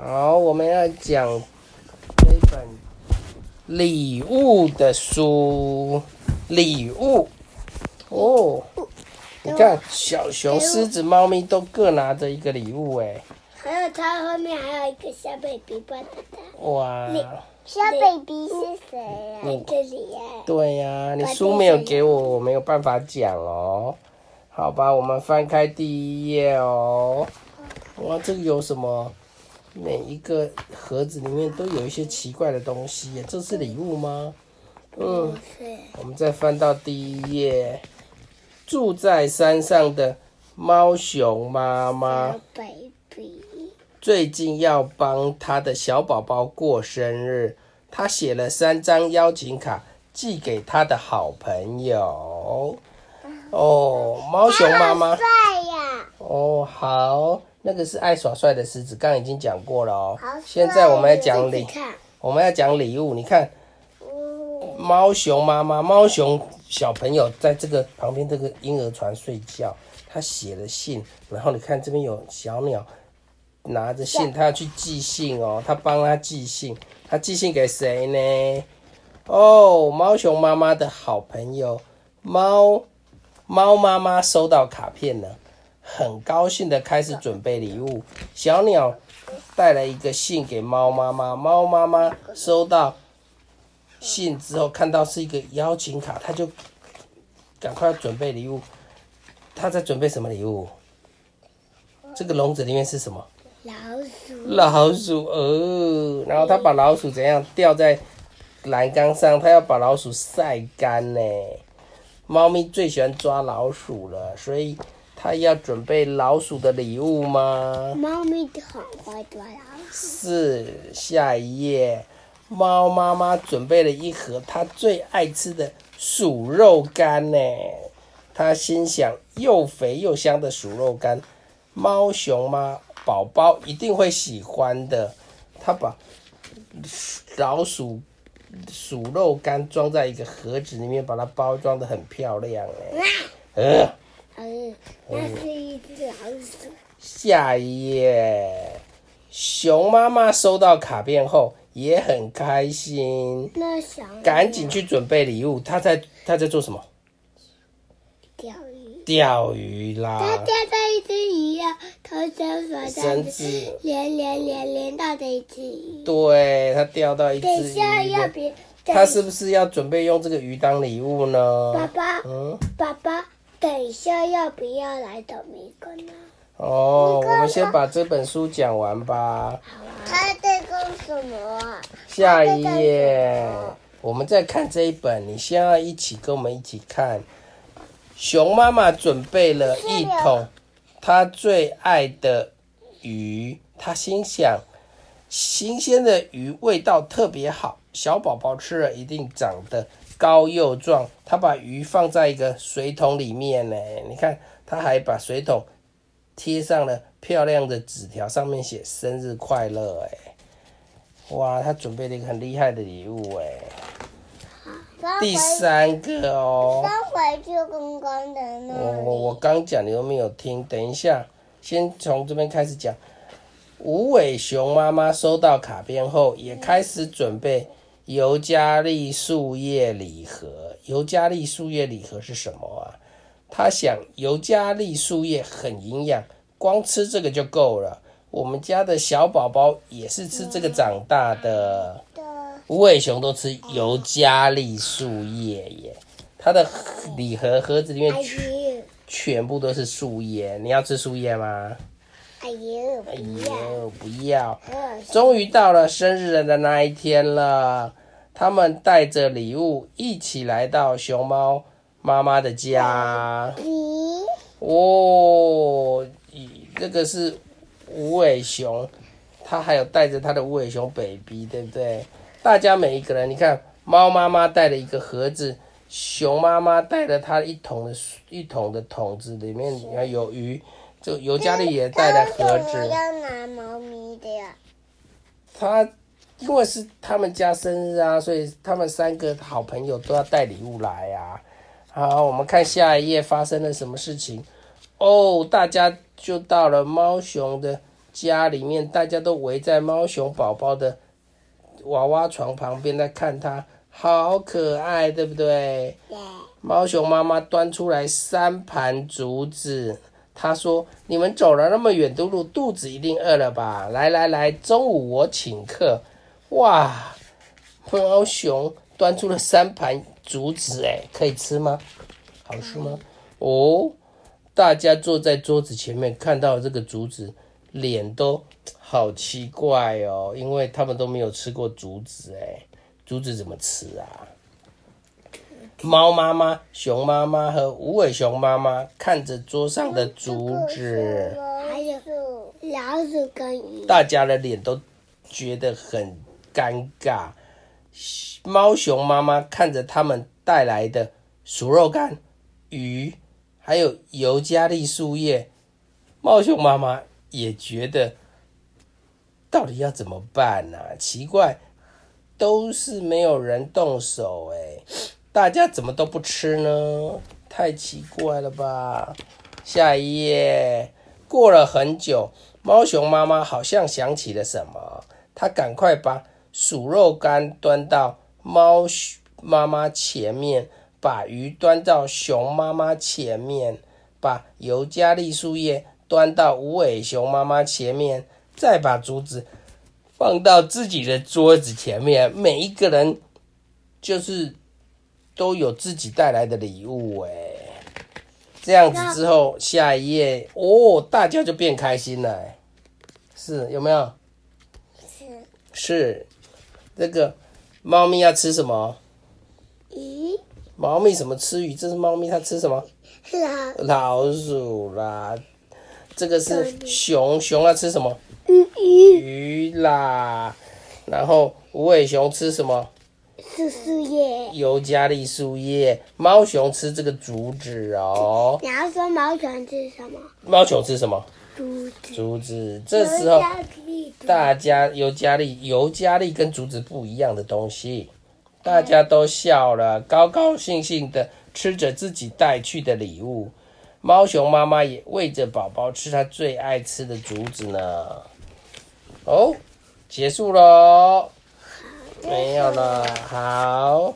好，我们要讲这一本礼物的书。礼物哦，你看，小熊、狮子、猫咪都各拿着一个礼物哎。还有它后面还有一个小 baby 抱着它。哇，小 baby 是谁呀？你这里呀。对呀，你书没有给我，我没有办法讲哦。好吧，我们翻开第一页哦。哇，这个有什么？每一个盒子里面都有一些奇怪的东西，这是礼物吗？嗯，我们再翻到第一页，住在山上的猫熊妈妈最近要帮他的小宝宝过生日，他写了三张邀请卡寄给他的好朋友。哦，猫熊妈妈！哦，好，那个是爱耍帅的狮子，刚刚已经讲过了哦。现在我们要讲礼，我们要讲礼物。你看，猫熊妈妈、猫熊小朋友在这个旁边这个婴儿床睡觉，他写了信，然后你看这边有小鸟拿着信，他要去寄信哦，他帮他寄信，他寄信给谁呢？哦，猫熊妈妈的好朋友猫。猫妈妈收到卡片了，很高兴的开始准备礼物。小鸟带来一个信给猫妈妈，猫妈妈收到信之后，看到是一个邀请卡，它就赶快准备礼物。它在准备什么礼物？这个笼子里面是什么？老鼠。老鼠哦，然后它把老鼠怎样吊在栏杆上？它要把老鼠晒干呢。猫咪最喜欢抓老鼠了，所以它要准备老鼠的礼物吗？猫咪很会抓老鼠。是，下一页，猫妈妈准备了一盒它最爱吃的鼠肉干呢。它心想，又肥又香的鼠肉干，猫熊妈宝宝一定会喜欢的。它把老鼠。鼠肉干装在一个盒子里面，把它包装的很漂亮哎。呃，嗯，那是一只老鼠。下一页，熊妈妈收到卡片后也很开心，赶紧去准备礼物。她在她在做什么？钓鱼。钓鱼啦。她钓到一只鱼呀啊，她绳子连连连连到的一只鱼。对，她钓到一只鱼。她是不是要准备用这个鱼当礼物呢？爸爸，嗯，爸爸，等一下要不要来找一个呢？哦，我们先把这本书讲完吧。他在干什么？下一页，我们再看这一本。你先要一起跟我们一起看。熊妈妈准备了一桶她最爱的鱼，她心想，新鲜的鱼味道特别好，小宝宝吃了一定长得高又壮。他把鱼放在一个水桶里面呢，你看，他还把水桶贴上了漂亮的纸条，上面写生日快乐。哎，哇，他准备了一个很厉害的礼物哎。第三个哦，刚回去刚刚的那我我我刚讲你都没有听，等一下，先从这边开始讲。无尾熊妈妈收到卡片后，也开始准备尤加利树叶礼盒。尤加利树叶礼盒是什么啊？他想尤加利树叶很营养，光吃这个就够了。我们家的小宝宝也是吃这个长大的。无尾熊都吃尤加利树叶耶，它的礼盒盒子里面全全部都是树叶。你要吃树叶吗？哎呦，哎呦，不要！终于到了生日人的那一天了，他们带着礼物一起来到熊猫妈妈的家。哦，这个是无尾熊，它还有带着它的无尾熊 baby，对不对？大家每一个人，你看，猫妈妈带了一个盒子，熊妈妈带了它一桶的一桶的桶子，里面你看有鱼，就尤加利也带了盒子。要拿猫咪的呀？他因为是他们家生日啊，所以他们三个好朋友都要带礼物来啊。好，我们看下一页发生了什么事情。哦，大家就到了猫熊的家里面，大家都围在猫熊宝宝的娃娃床旁边在看它，好可爱，对不对？对。猫熊妈妈端出来三盘竹子，他说：“你们走了那么远的路，肚子一定饿了吧？来来来，中午我请客。”哇！猫熊端出了三盘竹子，哎，可以吃吗？好吃吗？哦，大家坐在桌子前面，看到这个竹子，脸都好奇怪哦，因为他们都没有吃过竹子，哎，竹子怎么吃啊？猫妈妈、熊妈妈和无尾熊妈妈看着桌上的竹子，还有老鼠跟鱼，大家的脸都觉得很尴尬。猫熊妈妈看着他们带来的熟肉干。鱼，还有尤加利树叶，猫熊妈妈也觉得，到底要怎么办呢？奇怪，都是没有人动手哎，大家怎么都不吃呢？太奇怪了吧！下一页，过了很久，猫熊妈妈好像想起了什么，她赶快把鼠肉干端到猫妈妈前面。把鱼端到熊妈妈前面，把尤加利树叶端到无尾熊妈妈前面，再把竹子放到自己的桌子前面。每一个人就是都有自己带来的礼物，哎，这样子之后，下一页哦，大家就变开心了，是有没有？是是，这个猫咪要吃什么？鱼。猫咪什么吃鱼？这是猫咪，它吃什么？老老鼠啦。这个是熊，熊要吃什么？鱼鱼啦。然后无尾熊吃什么？是树叶。尤加利树叶。猫熊吃这个竹子哦。你要说猫熊吃什么？猫熊吃什么？竹子。竹子。这时候大家尤加利，尤加利跟竹子不一样的东西。大家都笑了，高高兴兴的吃着自己带去的礼物。猫熊妈妈也喂着宝宝吃它最爱吃的竹子呢。哦，结束喽，没有了，好。